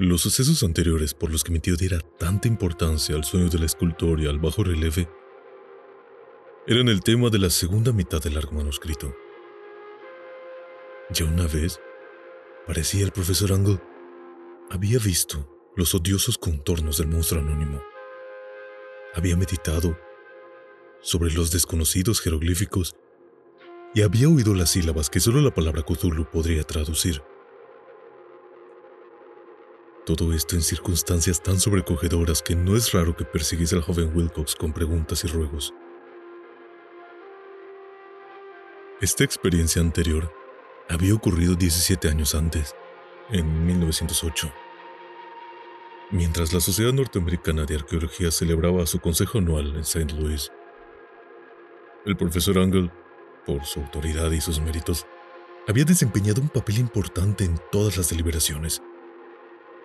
Los sucesos anteriores por los que mi tío diera tanta importancia al sueño del escultor y al bajo relieve eran el tema de la segunda mitad del largo manuscrito. Ya una vez, parecía el profesor Angle, había visto los odiosos contornos del monstruo anónimo. Había meditado sobre los desconocidos jeroglíficos y había oído las sílabas que solo la palabra Cthulhu podría traducir. Todo esto en circunstancias tan sobrecogedoras que no es raro que persiguiese al joven Wilcox con preguntas y ruegos. Esta experiencia anterior había ocurrido 17 años antes, en 1908. Mientras la Sociedad Norteamericana de Arqueología celebraba su consejo anual en St. Louis, el profesor Angle, por su autoridad y sus méritos, había desempeñado un papel importante en todas las deliberaciones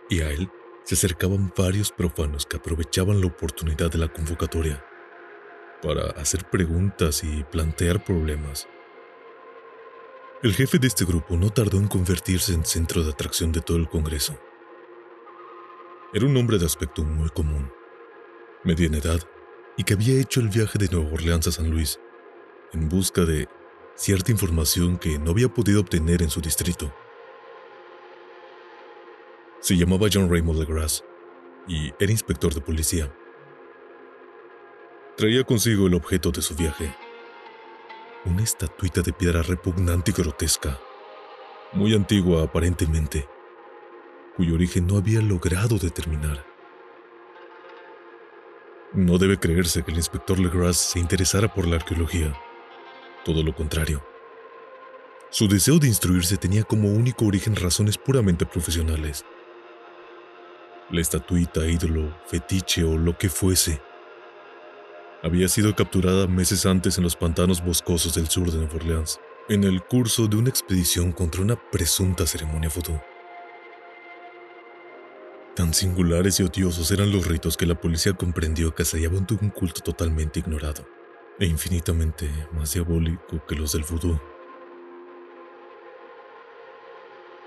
y a él se acercaban varios profanos que aprovechaban la oportunidad de la convocatoria para hacer preguntas y plantear problemas. El jefe de este grupo no tardó en convertirse en centro de atracción de todo el Congreso. Era un hombre de aspecto muy común, mediana edad, y que había hecho el viaje de Nueva Orleans a San Luis en busca de cierta información que no había podido obtener en su distrito. Se llamaba John Raymond Legras y era inspector de policía. Traía consigo el objeto de su viaje, una estatuita de piedra repugnante y grotesca, muy antigua aparentemente, cuyo origen no había logrado determinar. No debe creerse que el inspector Legras se interesara por la arqueología, todo lo contrario. Su deseo de instruirse tenía como único origen razones puramente profesionales la estatuita, ídolo, fetiche o lo que fuese. Había sido capturada meses antes en los pantanos boscosos del sur de Nueva Orleans, en el curso de una expedición contra una presunta ceremonia vudú. Tan singulares y odiosos eran los ritos que la policía comprendió que se hallaban de un culto totalmente ignorado, e infinitamente más diabólico que los del vudú.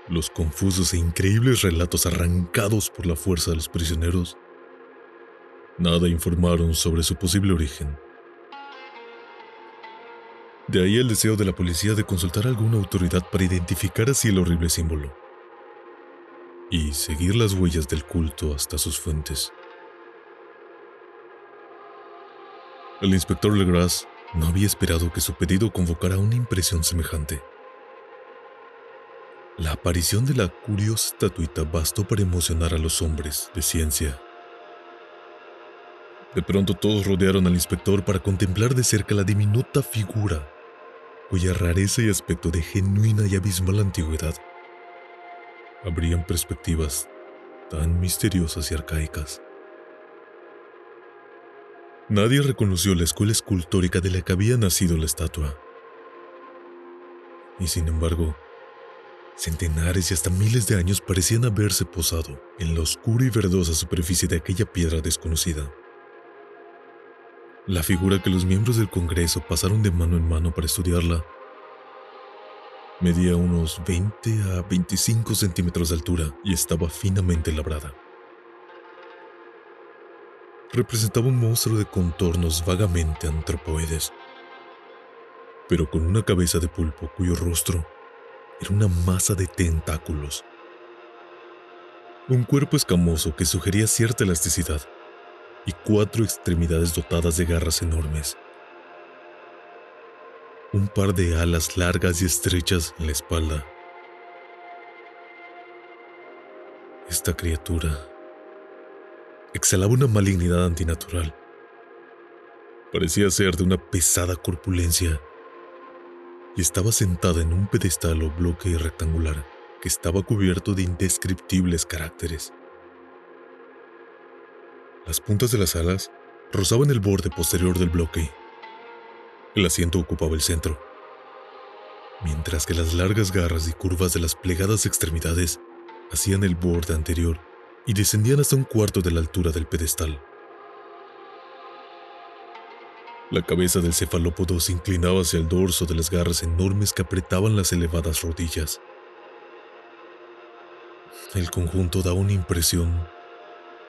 Los confusos e increíbles relatos arrancados por la fuerza de los prisioneros, nada informaron sobre su posible origen. De ahí el deseo de la policía de consultar a alguna autoridad para identificar así el horrible símbolo y seguir las huellas del culto hasta sus fuentes. El inspector Legras no había esperado que su pedido convocara una impresión semejante. La aparición de la curiosa estatuita bastó para emocionar a los hombres de ciencia. De pronto todos rodearon al inspector para contemplar de cerca la diminuta figura, cuya rareza y aspecto de genuina y abismal antigüedad abrían perspectivas tan misteriosas y arcaicas. Nadie reconoció la escuela escultórica de la que había nacido la estatua. Y sin embargo, Centenares y hasta miles de años parecían haberse posado en la oscura y verdosa superficie de aquella piedra desconocida. La figura que los miembros del Congreso pasaron de mano en mano para estudiarla medía unos 20 a 25 centímetros de altura y estaba finamente labrada. Representaba un monstruo de contornos vagamente antropoides, pero con una cabeza de pulpo cuyo rostro era una masa de tentáculos. Un cuerpo escamoso que sugería cierta elasticidad y cuatro extremidades dotadas de garras enormes. Un par de alas largas y estrechas en la espalda. Esta criatura exhalaba una malignidad antinatural. Parecía ser de una pesada corpulencia estaba sentada en un pedestal o bloque rectangular que estaba cubierto de indescriptibles caracteres. Las puntas de las alas rozaban el borde posterior del bloque. El asiento ocupaba el centro, mientras que las largas garras y curvas de las plegadas extremidades hacían el borde anterior y descendían hasta un cuarto de la altura del pedestal. La cabeza del cefalópodo se inclinaba hacia el dorso de las garras enormes que apretaban las elevadas rodillas. El conjunto da una impresión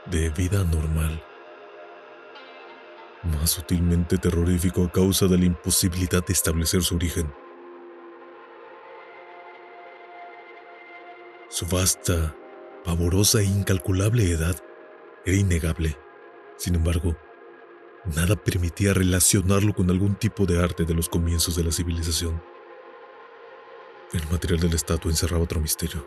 de vida normal, más sutilmente terrorífico a causa de la imposibilidad de establecer su origen. Su vasta, pavorosa e incalculable edad era innegable. Sin embargo, nada permitía relacionarlo con algún tipo de arte de los comienzos de la civilización. El material de la estatua encerraba otro misterio.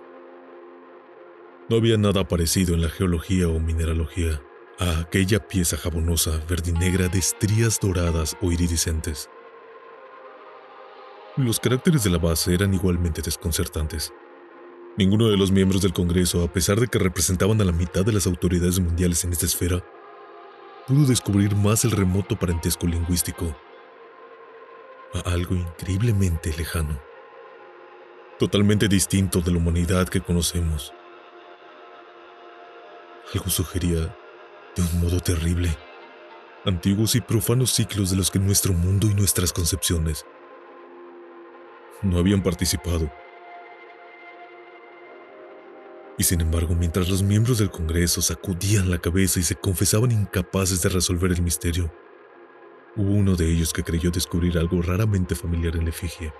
No había nada parecido en la geología o mineralogía a aquella pieza jabonosa verdinegra de estrías doradas o iridiscentes. Los caracteres de la base eran igualmente desconcertantes. Ninguno de los miembros del Congreso, a pesar de que representaban a la mitad de las autoridades mundiales en esta esfera, pudo descubrir más el remoto parentesco lingüístico a algo increíblemente lejano, totalmente distinto de la humanidad que conocemos. Algo sugería, de un modo terrible, antiguos y profanos ciclos de los que nuestro mundo y nuestras concepciones no habían participado. Y sin embargo, mientras los miembros del Congreso sacudían la cabeza y se confesaban incapaces de resolver el misterio, hubo uno de ellos que creyó descubrir algo raramente familiar en la efigie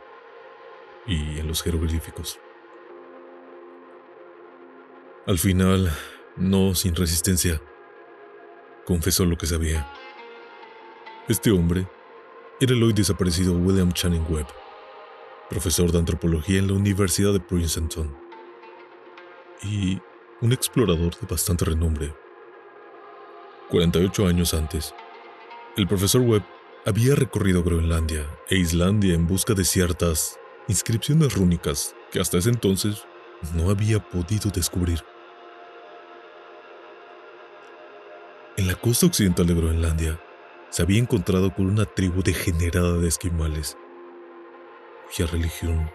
y en los jeroglíficos. Al final, no sin resistencia, confesó lo que sabía. Este hombre era el hoy desaparecido William Channing Webb, profesor de antropología en la Universidad de Princeton y un explorador de bastante renombre. 48 años antes, el profesor Webb había recorrido Groenlandia e Islandia en busca de ciertas inscripciones rúnicas que hasta ese entonces no había podido descubrir. En la costa occidental de Groenlandia se había encontrado con una tribu degenerada de esquimales, cuya religión,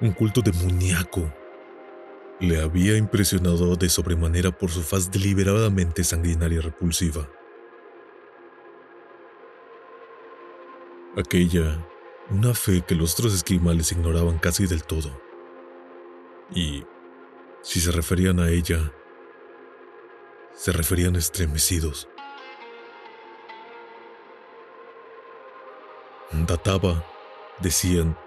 un culto demoníaco, le había impresionado de sobremanera por su faz deliberadamente sanguinaria y repulsiva. Aquella, una fe que los otros esquimales ignoraban casi del todo. Y, si se referían a ella, se referían estremecidos. Databa, decían,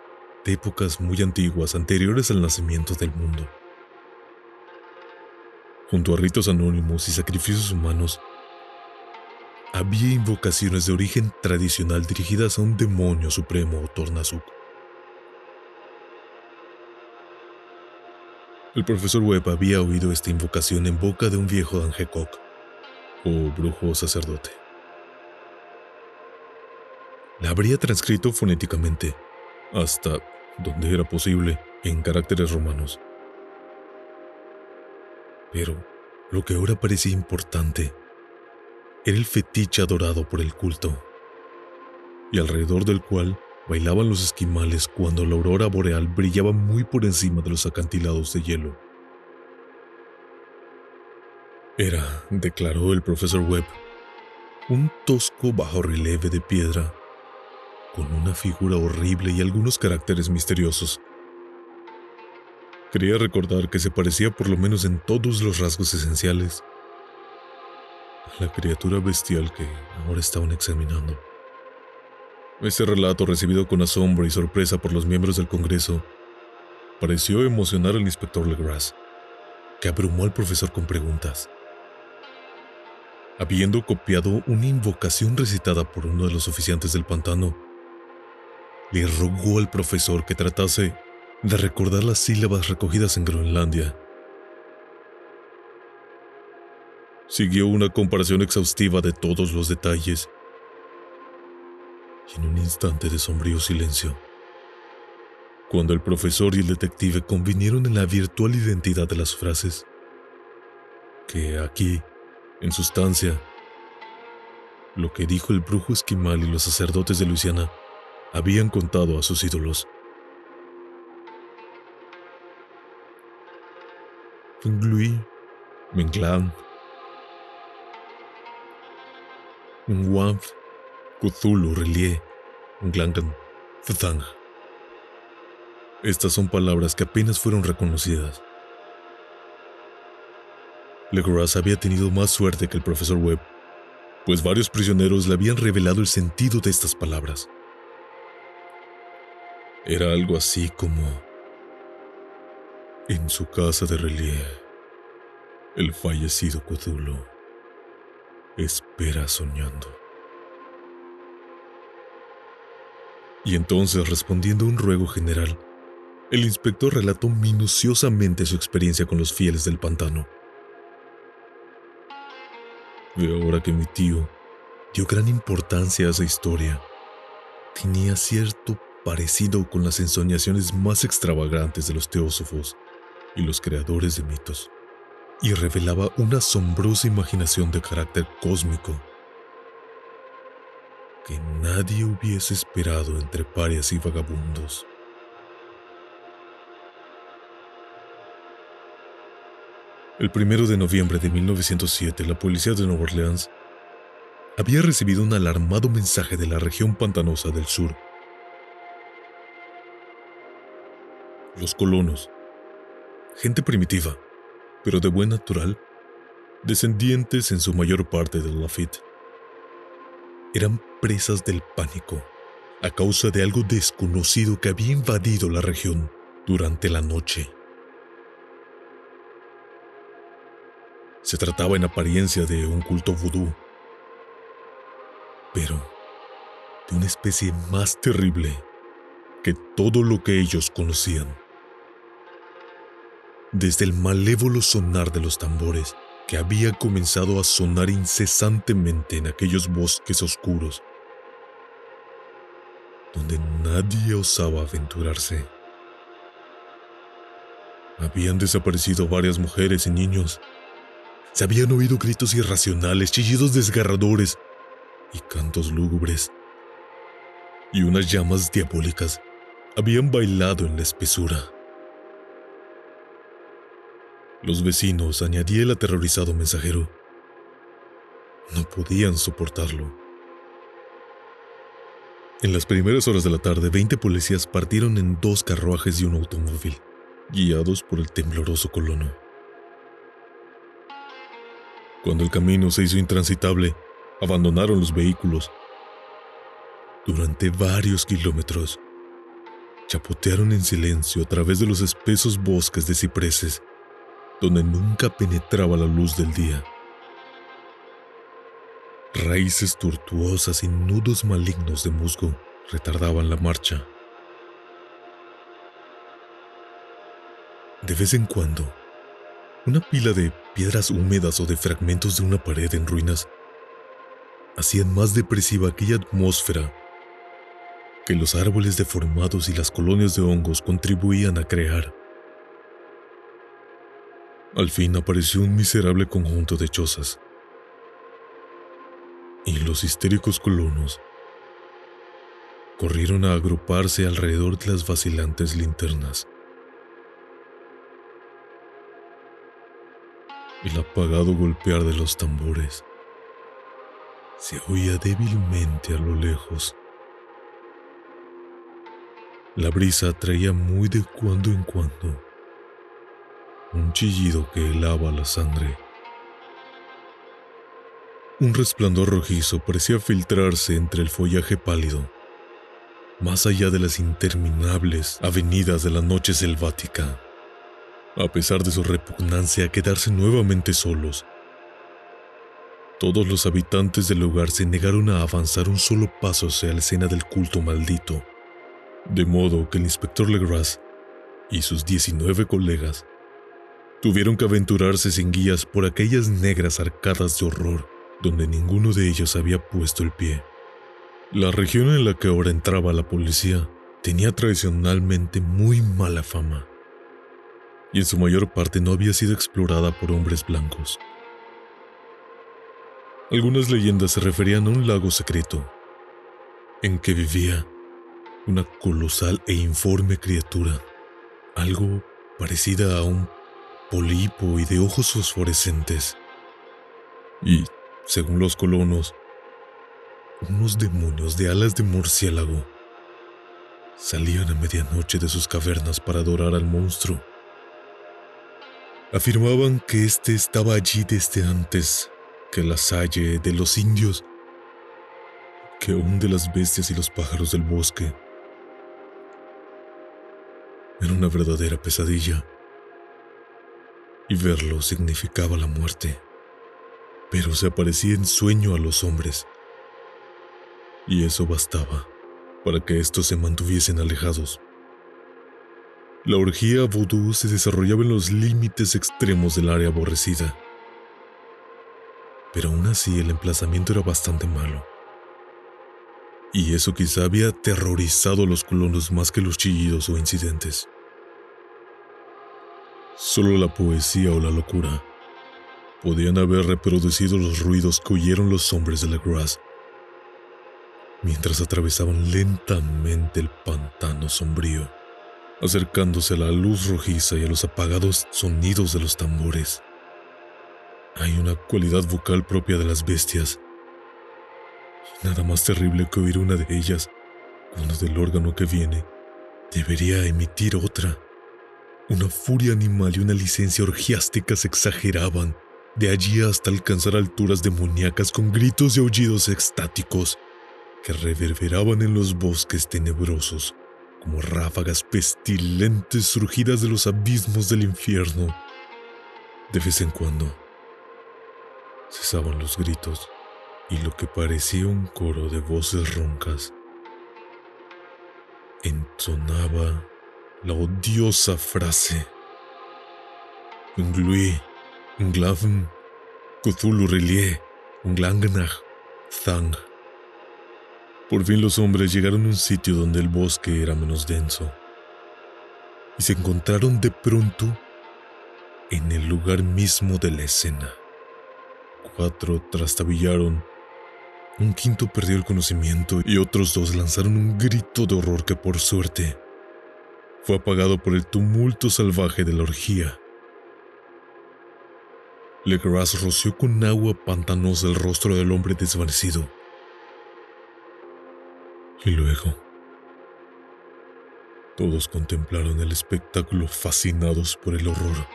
de épocas muy antiguas anteriores al nacimiento del mundo. Junto a ritos anónimos y sacrificios humanos, había invocaciones de origen tradicional dirigidas a un demonio supremo o Tornazuk. El profesor Webb había oído esta invocación en boca de un viejo Angekok, o brujo sacerdote. La habría transcrito fonéticamente, hasta donde era posible, en caracteres romanos. Pero lo que ahora parecía importante era el fetiche adorado por el culto, y alrededor del cual bailaban los esquimales cuando la aurora boreal brillaba muy por encima de los acantilados de hielo. Era, declaró el profesor Webb, un tosco bajo relieve de piedra, con una figura horrible y algunos caracteres misteriosos. Quería recordar que se parecía por lo menos en todos los rasgos esenciales a la criatura bestial que ahora estaban examinando. Este relato, recibido con asombro y sorpresa por los miembros del Congreso, pareció emocionar al inspector Legras, que abrumó al profesor con preguntas. Habiendo copiado una invocación recitada por uno de los oficiantes del pantano, le rogó al profesor que tratase de recordar las sílabas recogidas en Groenlandia. Siguió una comparación exhaustiva de todos los detalles. Y en un instante de sombrío silencio, cuando el profesor y el detective convinieron en la virtual identidad de las frases, que aquí, en sustancia, lo que dijo el brujo esquimal y los sacerdotes de Luisiana habían contado a sus ídolos. Relie. Estas son palabras que apenas fueron reconocidas. Legras había tenido más suerte que el profesor Webb, pues varios prisioneros le habían revelado el sentido de estas palabras. Era algo así como... En su casa de Relie, el fallecido Cthulhu espera soñando. Y entonces, respondiendo a un ruego general, el inspector relató minuciosamente su experiencia con los fieles del pantano. De ahora que mi tío dio gran importancia a esa historia, tenía cierto parecido con las ensoñaciones más extravagantes de los teósofos y los creadores de mitos, y revelaba una asombrosa imaginación de carácter cósmico que nadie hubiese esperado entre parias y vagabundos. El primero de noviembre de 1907, la policía de Nueva Orleans había recibido un alarmado mensaje de la región pantanosa del sur los colonos, gente primitiva, pero de buen natural, descendientes en su mayor parte de Lafitte, eran presas del pánico a causa de algo desconocido que había invadido la región durante la noche. Se trataba en apariencia de un culto vudú, pero de una especie más terrible que todo lo que ellos conocían desde el malévolo sonar de los tambores que había comenzado a sonar incesantemente en aquellos bosques oscuros, donde nadie osaba aventurarse. Habían desaparecido varias mujeres y niños. Se habían oído gritos irracionales, chillidos desgarradores y cantos lúgubres. Y unas llamas diabólicas habían bailado en la espesura. Los vecinos, añadía el aterrorizado mensajero, no podían soportarlo. En las primeras horas de la tarde, 20 policías partieron en dos carruajes y un automóvil, guiados por el tembloroso colono. Cuando el camino se hizo intransitable, abandonaron los vehículos. Durante varios kilómetros, chapotearon en silencio a través de los espesos bosques de cipreses donde nunca penetraba la luz del día. Raíces tortuosas y nudos malignos de musgo retardaban la marcha. De vez en cuando, una pila de piedras húmedas o de fragmentos de una pared en ruinas hacían más depresiva aquella atmósfera que los árboles deformados y las colonias de hongos contribuían a crear. Al fin apareció un miserable conjunto de chozas. Y los histéricos colonos corrieron a agruparse alrededor de las vacilantes linternas. El apagado golpear de los tambores se oía débilmente a lo lejos. La brisa traía muy de cuando en cuando un chillido que helaba la sangre. Un resplandor rojizo parecía filtrarse entre el follaje pálido, más allá de las interminables avenidas de la noche selvática. A pesar de su repugnancia a quedarse nuevamente solos, todos los habitantes del lugar se negaron a avanzar un solo paso hacia la escena del culto maldito, de modo que el inspector Legras y sus 19 colegas tuvieron que aventurarse sin guías por aquellas negras arcadas de horror donde ninguno de ellos había puesto el pie. La región en la que ahora entraba la policía tenía tradicionalmente muy mala fama, y en su mayor parte no había sido explorada por hombres blancos. Algunas leyendas se referían a un lago secreto, en que vivía una colosal e informe criatura, algo parecida a un polipo y de ojos fosforescentes. Y, según los colonos, unos demonios de alas de murciélago salían a medianoche de sus cavernas para adorar al monstruo. Afirmaban que éste estaba allí desde antes que la salle de los indios, que aún de las bestias y los pájaros del bosque. Era una verdadera pesadilla. Y verlo significaba la muerte. Pero se aparecía en sueño a los hombres. Y eso bastaba para que estos se mantuviesen alejados. La orgía vudú se desarrollaba en los límites extremos del área aborrecida pero aún así el emplazamiento era bastante malo. Y eso quizá había aterrorizado a los colonos más que los chillidos o incidentes. Solo la poesía o la locura podían haber reproducido los ruidos que oyeron los hombres de la Grass mientras atravesaban lentamente el pantano sombrío, acercándose a la luz rojiza y a los apagados sonidos de los tambores. Hay una cualidad vocal propia de las bestias. Nada más terrible que oír una de ellas, cuando del órgano que viene debería emitir otra. Una furia animal y una licencia orgiástica se exageraban, de allí hasta alcanzar alturas demoníacas con gritos y aullidos extáticos que reverberaban en los bosques tenebrosos como ráfagas pestilentes surgidas de los abismos del infierno. De vez en cuando, cesaban los gritos y lo que parecía un coro de voces roncas entonaba la odiosa frase Unglui, Unglavn, Cthulhu Relie, Unglangnach, Thang. Por fin los hombres llegaron a un sitio donde el bosque era menos denso y se encontraron de pronto en el lugar mismo de la escena cuatro trastabillaron. Un quinto perdió el conocimiento y otros dos lanzaron un grito de horror que por suerte fue apagado por el tumulto salvaje de la orgía. Legras roció con agua pantanosa el rostro del hombre desvanecido. Y luego, todos contemplaron el espectáculo fascinados por el horror.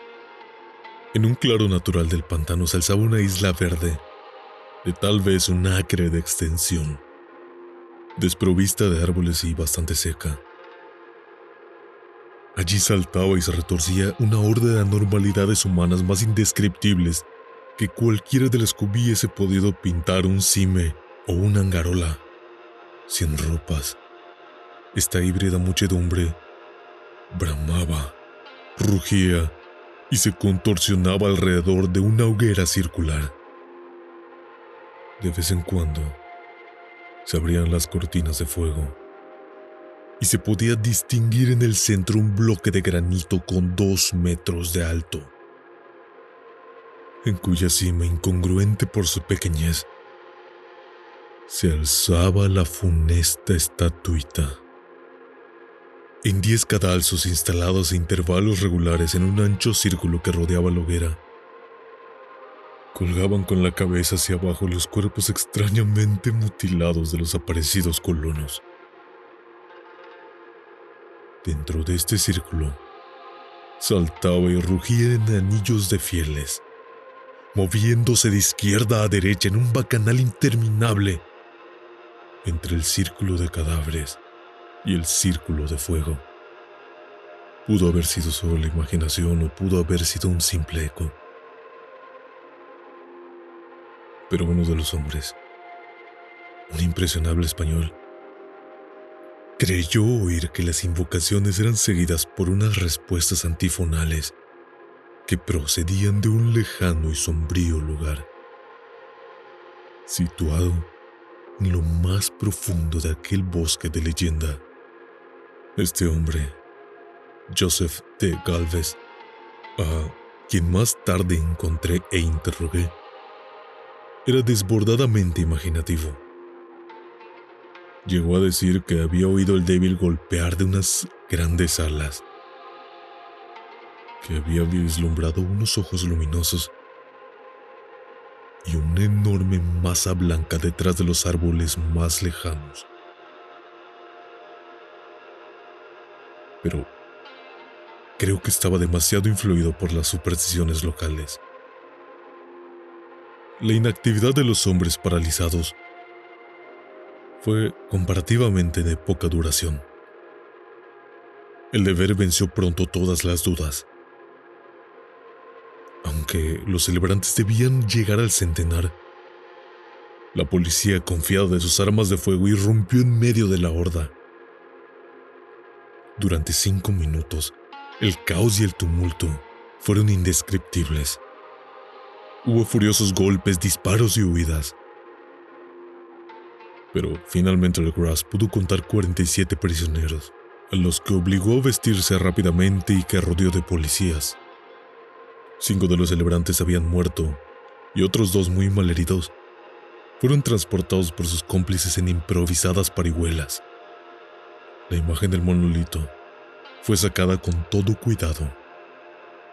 En un claro natural del pantano se alzaba una isla verde, de tal vez un acre de extensión, desprovista de árboles y bastante seca. Allí saltaba y se retorcía una horda de anormalidades humanas más indescriptibles que cualquiera de las que hubiese podido pintar un cime o una angarola. Sin ropas, esta híbrida muchedumbre bramaba, rugía y se contorsionaba alrededor de una hoguera circular. De vez en cuando se abrían las cortinas de fuego y se podía distinguir en el centro un bloque de granito con dos metros de alto, en cuya cima, incongruente por su pequeñez, se alzaba la funesta estatuita en diez cadalzos instalados a intervalos regulares en un ancho círculo que rodeaba la hoguera. Colgaban con la cabeza hacia abajo los cuerpos extrañamente mutilados de los aparecidos colonos. Dentro de este círculo, saltaba y rugía en anillos de fieles, moviéndose de izquierda a derecha en un bacanal interminable entre el círculo de cadáveres y el círculo de fuego. Pudo haber sido solo la imaginación o pudo haber sido un simple eco. Pero uno de los hombres, un impresionable español, creyó oír que las invocaciones eran seguidas por unas respuestas antifonales que procedían de un lejano y sombrío lugar, situado en lo más profundo de aquel bosque de leyenda. Este hombre, Joseph de Galvez, a quien más tarde encontré e interrogué, era desbordadamente imaginativo. Llegó a decir que había oído el débil golpear de unas grandes alas, que había vislumbrado unos ojos luminosos y una enorme masa blanca detrás de los árboles más lejanos. Pero creo que estaba demasiado influido por las supersticiones locales. La inactividad de los hombres paralizados fue comparativamente de poca duración. El deber venció pronto todas las dudas. Aunque los celebrantes debían llegar al centenar, la policía, confiada de sus armas de fuego, irrumpió en medio de la horda. Durante cinco minutos, el caos y el tumulto fueron indescriptibles. Hubo furiosos golpes, disparos y huidas. Pero finalmente el Grass pudo contar 47 prisioneros, a los que obligó a vestirse rápidamente y que rodeó de policías. Cinco de los celebrantes habían muerto y otros dos muy malheridos fueron transportados por sus cómplices en improvisadas parihuelas. La imagen del monolito fue sacada con todo cuidado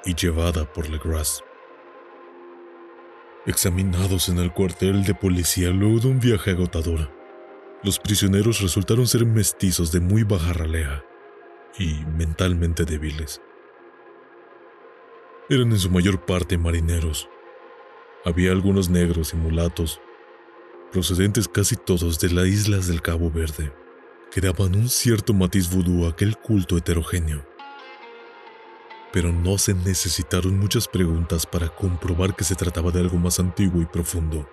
y llevada por Legras. Examinados en el cuartel de policía luego de un viaje agotador, los prisioneros resultaron ser mestizos de muy baja ralea y mentalmente débiles. Eran en su mayor parte marineros. Había algunos negros y mulatos, procedentes casi todos de las islas del Cabo Verde, que daban un cierto matiz vudú a aquel culto heterogéneo. Pero no se necesitaron muchas preguntas para comprobar que se trataba de algo más antiguo y profundo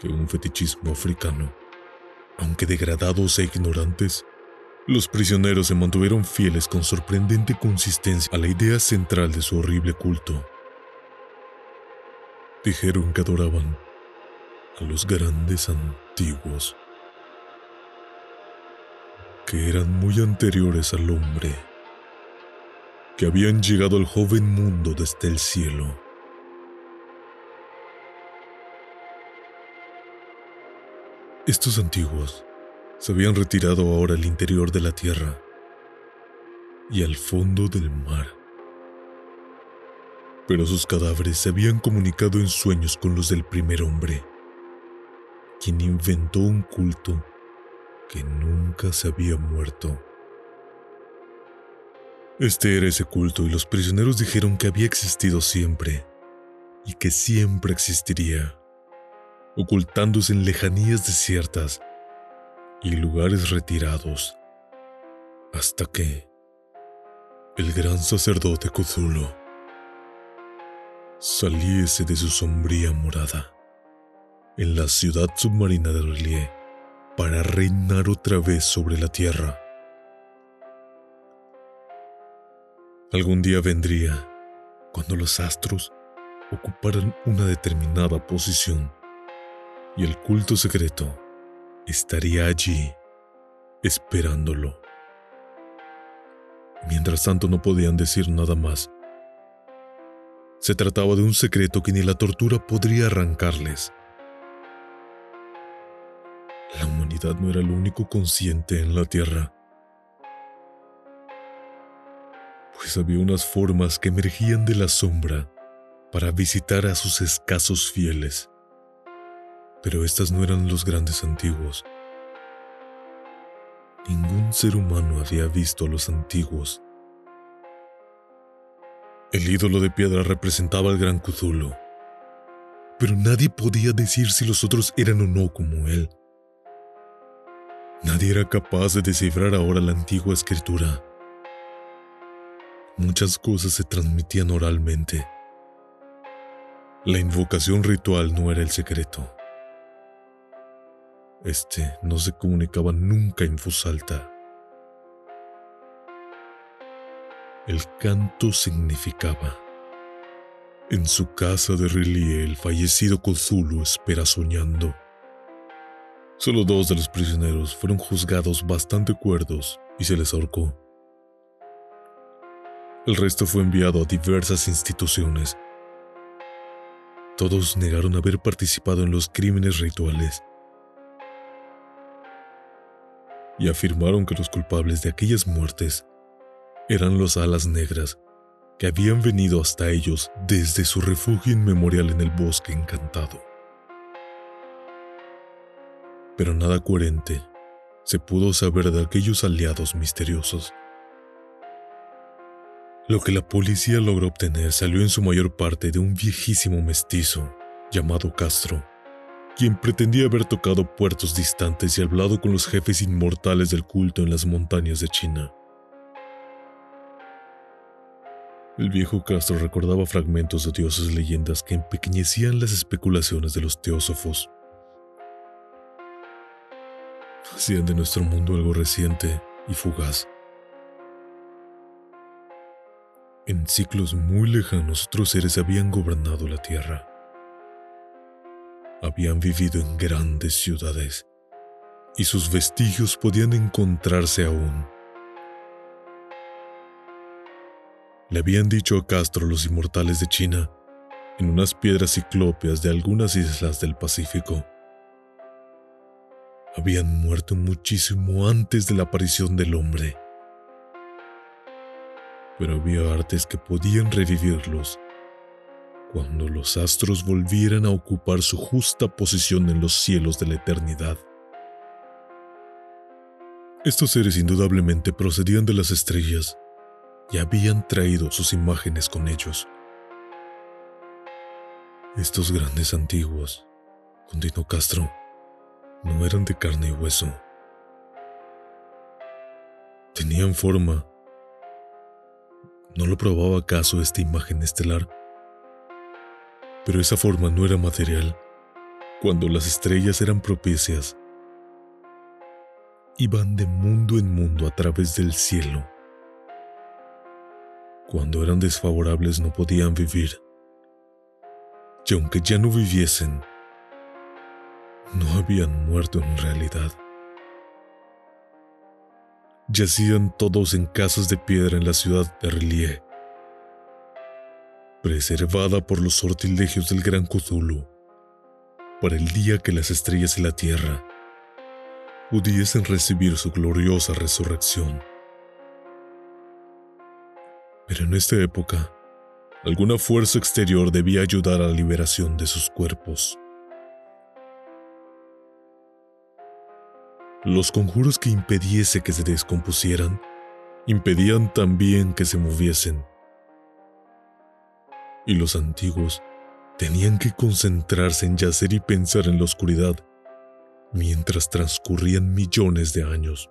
que un fetichismo africano. Aunque degradados e ignorantes, los prisioneros se mantuvieron fieles con sorprendente consistencia a la idea central de su horrible culto. Dijeron que adoraban a los grandes antiguos, que eran muy anteriores al hombre, que habían llegado al joven mundo desde el cielo. Estos antiguos se habían retirado ahora al interior de la tierra y al fondo del mar. Pero sus cadáveres se habían comunicado en sueños con los del primer hombre, quien inventó un culto que nunca se había muerto. Este era ese culto y los prisioneros dijeron que había existido siempre y que siempre existiría, ocultándose en lejanías desiertas y lugares retirados, hasta que el gran sacerdote Cthulhu saliese de su sombría morada en la ciudad submarina de Relie para reinar otra vez sobre la tierra. Algún día vendría cuando los astros ocuparan una determinada posición y el culto secreto estaría allí, esperándolo. Mientras tanto no podían decir nada más. Se trataba de un secreto que ni la tortura podría arrancarles. La humanidad no era el único consciente en la Tierra. Pues había unas formas que emergían de la sombra para visitar a sus escasos fieles pero estas no eran los grandes antiguos. Ningún ser humano había visto a los antiguos. El ídolo de piedra representaba al gran Cthulhu, pero nadie podía decir si los otros eran o no como él. Nadie era capaz de descifrar ahora la antigua escritura. Muchas cosas se transmitían oralmente. La invocación ritual no era el secreto. Este no se comunicaba nunca en voz alta. El canto significaba En su casa de Relie, el fallecido Cthulhu espera soñando. Solo dos de los prisioneros fueron juzgados bastante cuerdos y se les ahorcó. El resto fue enviado a diversas instituciones. Todos negaron haber participado en los crímenes rituales y afirmaron que los culpables de aquellas muertes eran los alas negras que habían venido hasta ellos desde su refugio inmemorial en el bosque encantado pero nada coherente se pudo saber de aquellos aliados misteriosos. Lo que la policía logró obtener salió en su mayor parte de un viejísimo mestizo llamado Castro, quien pretendía haber tocado puertos distantes y hablado con los jefes inmortales del culto en las montañas de China. El viejo Castro recordaba fragmentos de dioses leyendas que empequeñecían las especulaciones de los teósofos hacían de nuestro mundo algo reciente y fugaz. En ciclos muy lejanos otros seres habían gobernado la Tierra. Habían vivido en grandes ciudades y sus vestigios podían encontrarse aún. Le habían dicho a Castro los inmortales de China en unas piedras ciclópeas de algunas islas del Pacífico habían muerto muchísimo antes de la aparición del hombre. Pero había artes que podían revivirlos cuando los astros volvieran a ocupar su justa posición en los cielos de la eternidad. Estos seres indudablemente procedían de las estrellas y habían traído sus imágenes con ellos. Estos grandes antiguos, continuó Castro, no eran de carne y hueso. Tenían forma. ¿No lo probaba acaso esta imagen estelar? Pero esa forma no era material. Cuando las estrellas eran propicias, iban de mundo en mundo a través del cielo. Cuando eran desfavorables no podían vivir. Y aunque ya no viviesen, no habían muerto en realidad. Yacían todos en casas de piedra en la ciudad de Relie, preservada por los sortilegios del gran Cthulhu, para el día que las estrellas y la tierra pudiesen recibir su gloriosa resurrección. Pero en esta época, alguna fuerza exterior debía ayudar a la liberación de sus cuerpos. Los conjuros que impediese que se descompusieran impedían también que se moviesen. Y los antiguos tenían que concentrarse en yacer y pensar en la oscuridad mientras transcurrían millones de años.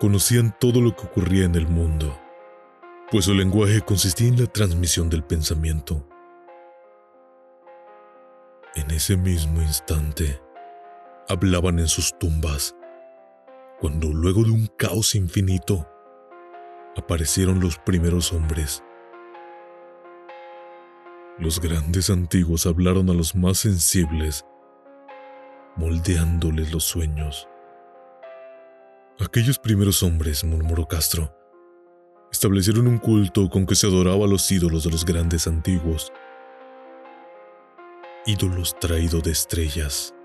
Conocían todo lo que ocurría en el mundo, pues su lenguaje consistía en la transmisión del pensamiento. En ese mismo instante, hablaban en sus tumbas, cuando luego de un caos infinito aparecieron los primeros hombres. Los grandes antiguos hablaron a los más sensibles, moldeándoles los sueños. Aquellos primeros hombres, murmuró Castro, establecieron un culto con que se adoraba a los ídolos de los grandes antiguos, ídolos traídos de estrellas.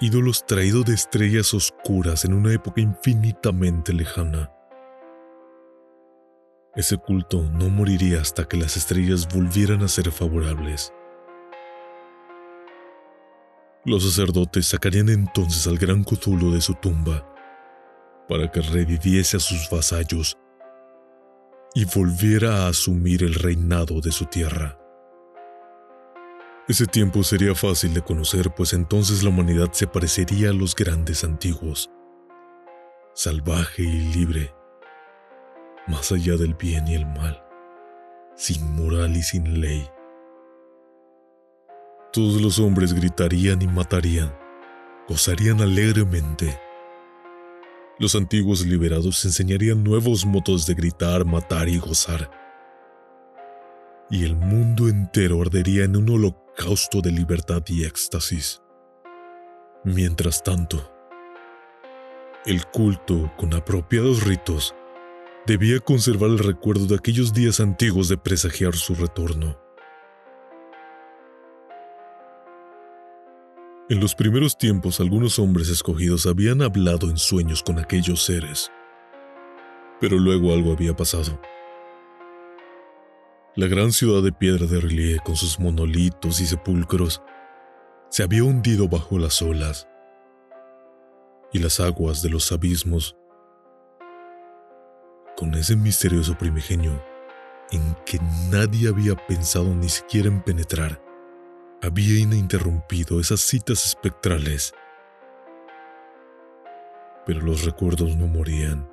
ídolos traídos de estrellas oscuras en una época infinitamente lejana. Ese culto no moriría hasta que las estrellas volvieran a ser favorables. Los sacerdotes sacarían entonces al gran Cthulhu de su tumba para que reviviese a sus vasallos y volviera a asumir el reinado de su tierra. Ese tiempo sería fácil de conocer, pues entonces la humanidad se parecería a los grandes antiguos, salvaje y libre, más allá del bien y el mal, sin moral y sin ley. Todos los hombres gritarían y matarían, gozarían alegremente, los antiguos liberados enseñarían nuevos modos de gritar, matar y gozar. Y el mundo entero ardería en un holocausto de libertad y éxtasis. Mientras tanto, el culto, con apropiados ritos, debía conservar el recuerdo de aquellos días antiguos de presagiar su retorno. En los primeros tiempos algunos hombres escogidos habían hablado en sueños con aquellos seres, pero luego algo había pasado. La gran ciudad de piedra de relieve con sus monolitos y sepulcros se había hundido bajo las olas y las aguas de los abismos ese misterioso primigenio en que nadie había pensado ni siquiera en penetrar había ininterrumpido esas citas espectrales. Pero los recuerdos no morían,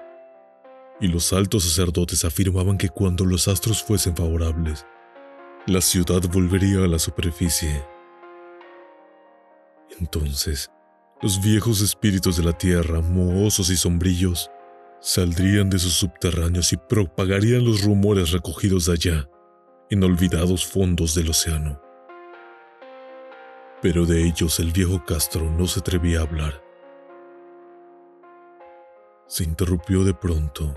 y los altos sacerdotes afirmaban que cuando los astros fuesen favorables, la ciudad volvería a la superficie. Entonces, los viejos espíritus de la tierra, mohosos y sombrillos, saldrían de sus subterráneos y propagarían los rumores recogidos allá, en olvidados fondos del océano pero de ellos el viejo Castro no se atrevía a hablar. Se interrumpió de pronto,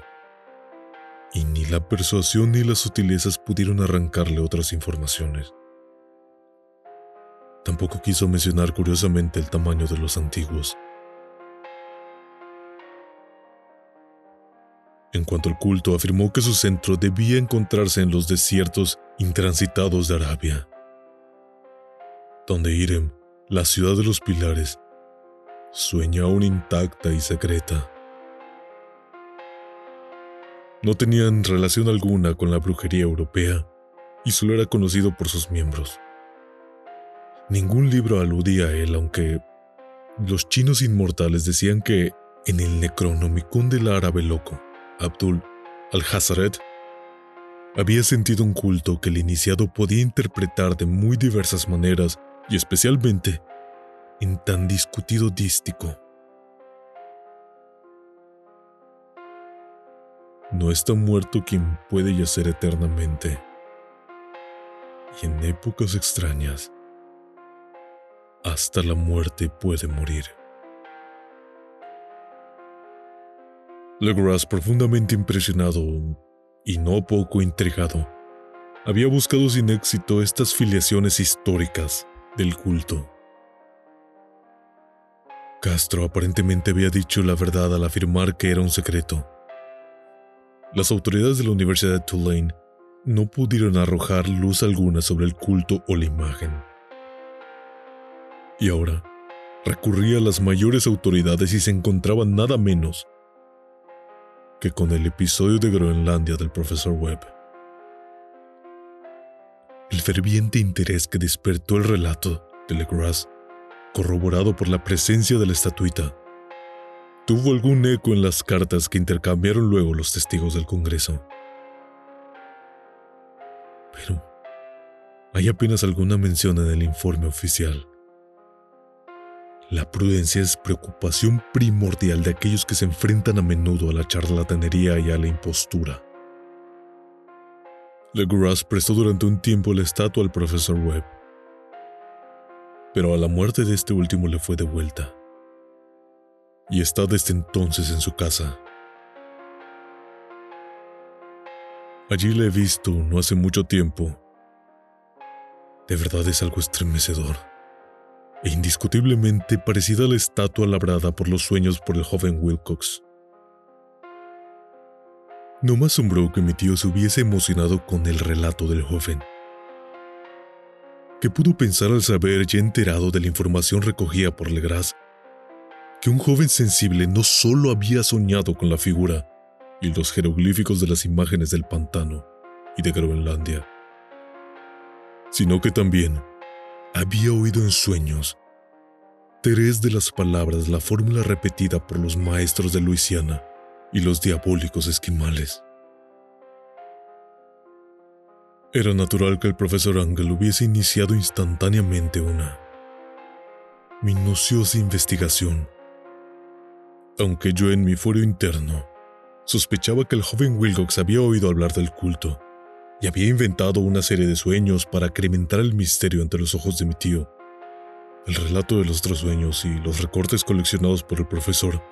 y ni la persuasión ni las sutilezas pudieron arrancarle otras informaciones. Tampoco quiso mencionar curiosamente el tamaño de los antiguos. En cuanto al culto, afirmó que su centro debía encontrarse en los desiertos intransitados de Arabia donde Irem, la ciudad de los pilares, sueña aún intacta y secreta. No tenían relación alguna con la brujería europea y solo era conocido por sus miembros. Ningún libro aludía a él, aunque los chinos inmortales decían que en el Necronomicon del árabe loco, Abdul al-Hazaret había sentido un culto que el iniciado podía interpretar de muy diversas maneras y especialmente en tan discutido dístico. No está muerto quien puede yacer eternamente. Y en épocas extrañas, hasta la muerte puede morir. Legras, profundamente impresionado y no poco intrigado, había buscado sin éxito estas filiaciones históricas del culto. Castro aparentemente había dicho la verdad al afirmar que era un secreto. Las autoridades de la Universidad de Tulane no pudieron arrojar luz alguna sobre el culto o la imagen. Y ahora recurría a las mayores autoridades y se encontraba nada menos que con el episodio de Groenlandia del profesor Webb. El ferviente interés que despertó el relato de Legras, corroborado por la presencia de la estatuita, tuvo algún eco en las cartas que intercambiaron luego los testigos del Congreso. Pero hay apenas alguna mención en el informe oficial. La prudencia es preocupación primordial de aquellos que se enfrentan a menudo a la charlatanería y a la impostura. Legras prestó durante un tiempo la estatua al profesor Webb, pero a la muerte de este último le fue devuelta, y está desde entonces en su casa. Allí la he visto no hace mucho tiempo. De verdad es algo estremecedor e indiscutiblemente parecida a la estatua labrada por los sueños por el joven Wilcox. No me asombró que mi tío se hubiese emocionado con el relato del joven. ¿Qué pudo pensar al saber, ya enterado de la información recogida por Legras, que un joven sensible no solo había soñado con la figura y los jeroglíficos de las imágenes del pantano y de Groenlandia, sino que también había oído en sueños tres de las palabras la fórmula repetida por los maestros de Luisiana y los diabólicos esquimales. Era natural que el profesor Angel hubiese iniciado instantáneamente una minuciosa investigación Aunque yo en mi fuero interno sospechaba que el joven Wilcox había oído hablar del culto y había inventado una serie de sueños para acrementar el misterio ante los ojos de mi tío. El relato de los tres sueños y los recortes coleccionados por el profesor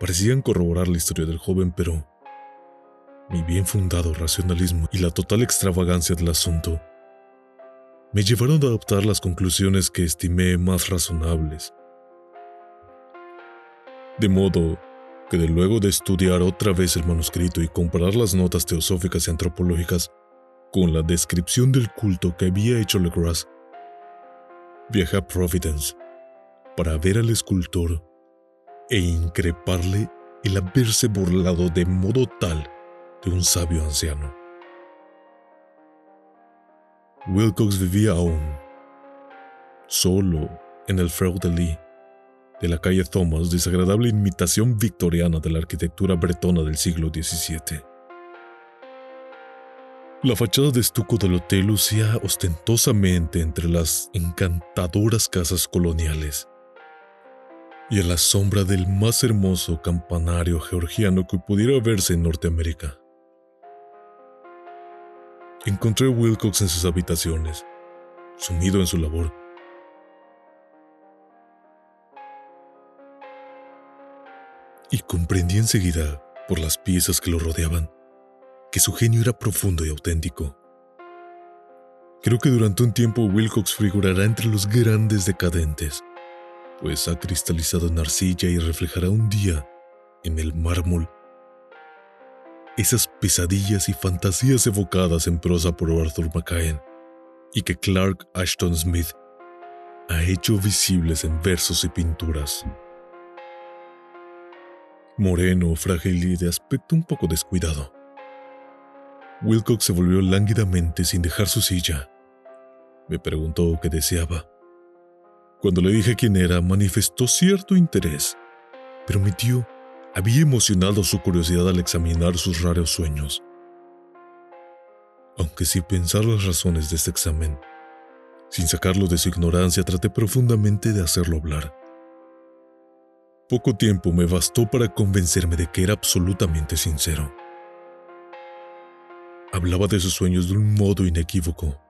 parecían corroborar la historia del joven, pero mi bien fundado racionalismo y la total extravagancia del asunto me llevaron a adoptar las conclusiones que estimé más razonables. De modo que de luego de estudiar otra vez el manuscrito y comparar las notas teosóficas y antropológicas con la descripción del culto que había hecho Legras, viajé a Providence para ver al escultor e increparle el haberse burlado de modo tal de un sabio anciano. Wilcox vivía aún, solo en el Freu de Lee, de la calle Thomas, desagradable imitación victoriana de la arquitectura bretona del siglo XVII. La fachada de estuco del hotel lucía ostentosamente entre las encantadoras casas coloniales y a la sombra del más hermoso campanario georgiano que pudiera verse en Norteamérica. Encontré a Wilcox en sus habitaciones, sumido en su labor. Y comprendí enseguida, por las piezas que lo rodeaban, que su genio era profundo y auténtico. Creo que durante un tiempo Wilcox figurará entre los grandes decadentes, pues ha cristalizado en arcilla y reflejará un día, en el mármol, esas pesadillas y fantasías evocadas en prosa por Arthur McCain y que Clark Ashton Smith ha hecho visibles en versos y pinturas. Moreno, frágil y de aspecto un poco descuidado. Wilcox se volvió lánguidamente sin dejar su silla. Me preguntó qué deseaba. Cuando le dije quién era, manifestó cierto interés, pero mi tío había emocionado su curiosidad al examinar sus raros sueños. Aunque sin pensar las razones de este examen, sin sacarlo de su ignorancia, traté profundamente de hacerlo hablar. Poco tiempo me bastó para convencerme de que era absolutamente sincero. Hablaba de sus sueños de un modo inequívoco.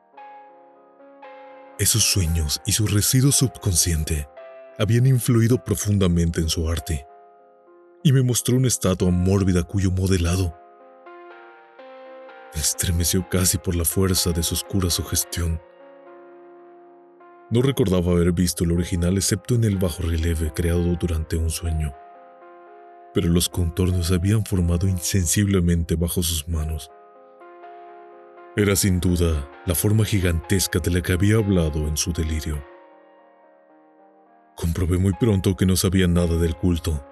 Esos sueños y su residuo subconsciente habían influido profundamente en su arte y me mostró una estatua mórbida cuyo modelado me estremeció casi por la fuerza de su oscura sugestión. No recordaba haber visto el original excepto en el bajo relieve creado durante un sueño, pero los contornos se habían formado insensiblemente bajo sus manos. Era sin duda la forma gigantesca de la que había hablado en su delirio. Comprobé muy pronto que no sabía nada del culto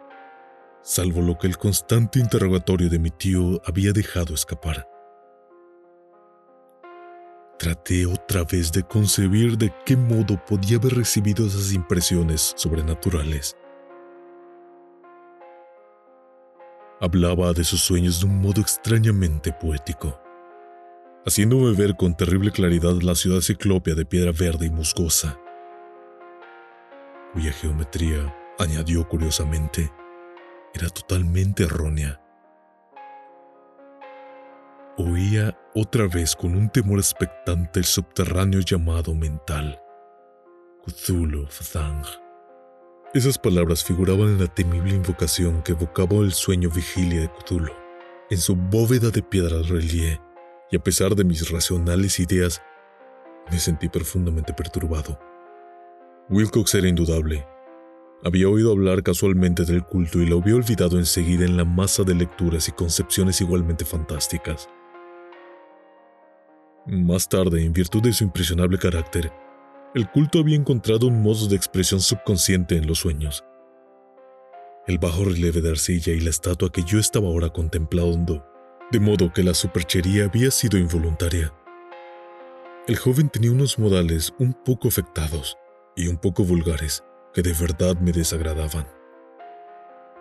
salvo lo que el constante interrogatorio de mi tío había dejado escapar. Traté otra vez de concebir de qué modo podía haber recibido esas impresiones sobrenaturales. Hablaba de sus sueños de un modo extrañamente poético, haciéndome ver con terrible claridad la ciudad ciclópea de piedra verde y musgosa, cuya geometría, añadió curiosamente, era totalmente errónea. Oía otra vez con un temor expectante el subterráneo llamado mental, Cthulhu Fthang. Esas palabras figuraban en la temible invocación que evocaba el sueño vigilia de Cthulhu, en su bóveda de piedra relieve, y a pesar de mis racionales ideas, me sentí profundamente perturbado. Wilcox era indudable, había oído hablar casualmente del culto y lo había olvidado enseguida en la masa de lecturas y concepciones igualmente fantásticas. Más tarde, en virtud de su impresionable carácter, el culto había encontrado un modo de expresión subconsciente en los sueños. El bajo relieve de arcilla y la estatua que yo estaba ahora contemplando, de modo que la superchería había sido involuntaria. El joven tenía unos modales un poco afectados y un poco vulgares, que de verdad me desagradaban.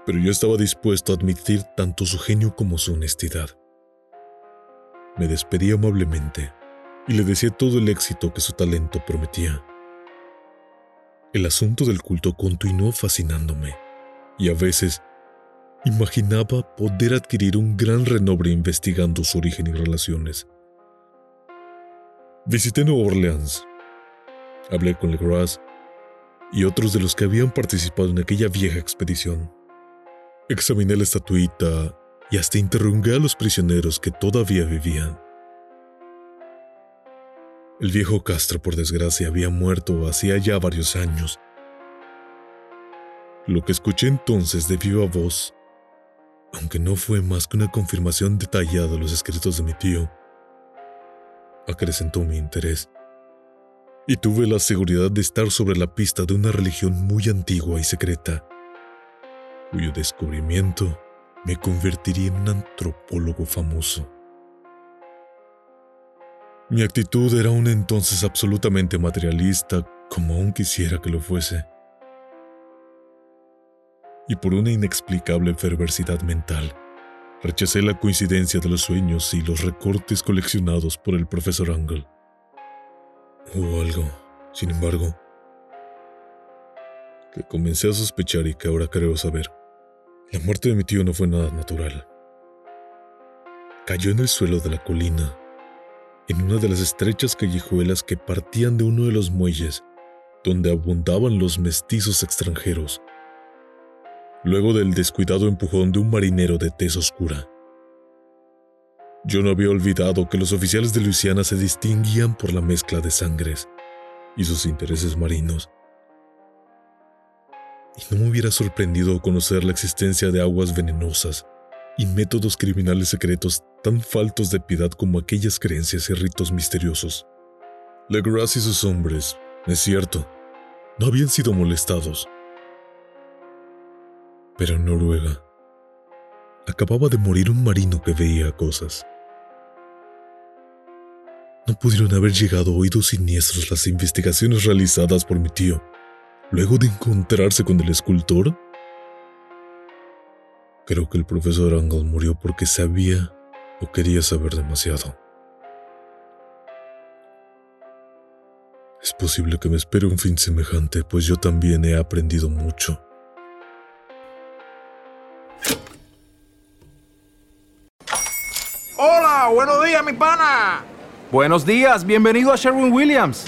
Pero yo estaba dispuesto a admitir tanto su genio como su honestidad. Me despedí amablemente y le decía todo el éxito que su talento prometía. El asunto del culto continuó fascinándome, y a veces imaginaba poder adquirir un gran renombre investigando su origen y relaciones. Visité Nueva Orleans, hablé con Legras y otros de los que habían participado en aquella vieja expedición. Examiné la estatuita y hasta interrogué a los prisioneros que todavía vivían. El viejo Castro, por desgracia, había muerto hacía ya varios años. Lo que escuché entonces de viva voz, aunque no fue más que una confirmación detallada de los escritos de mi tío, acrecentó mi interés. Y tuve la seguridad de estar sobre la pista de una religión muy antigua y secreta, cuyo descubrimiento me convertiría en un antropólogo famoso. Mi actitud era aún entonces absolutamente materialista, como aún quisiera que lo fuese. Y por una inexplicable perversidad mental, rechacé la coincidencia de los sueños y los recortes coleccionados por el profesor Angle. Hubo algo, sin embargo, que comencé a sospechar y que ahora creo saber. La muerte de mi tío no fue nada natural. Cayó en el suelo de la colina en una de las estrechas callejuelas que partían de uno de los muelles donde abundaban los mestizos extranjeros, luego del descuidado empujón de un marinero de tez oscura. Yo no había olvidado que los oficiales de Luisiana se distinguían por la mezcla de sangres y sus intereses marinos. Y no me hubiera sorprendido conocer la existencia de aguas venenosas y métodos criminales secretos tan faltos de piedad como aquellas creencias y ritos misteriosos. Legras y sus hombres, es cierto, no habían sido molestados. Pero en Noruega acababa de morir un marino que veía cosas. No pudieron haber llegado oídos siniestros las investigaciones realizadas por mi tío, luego de encontrarse con el escultor Creo que el profesor Angle murió porque sabía o quería saber demasiado. Es posible que me espere un fin semejante, pues yo también he aprendido mucho. Hola, buenos días, mi pana. Buenos días, bienvenido a Sherwin Williams.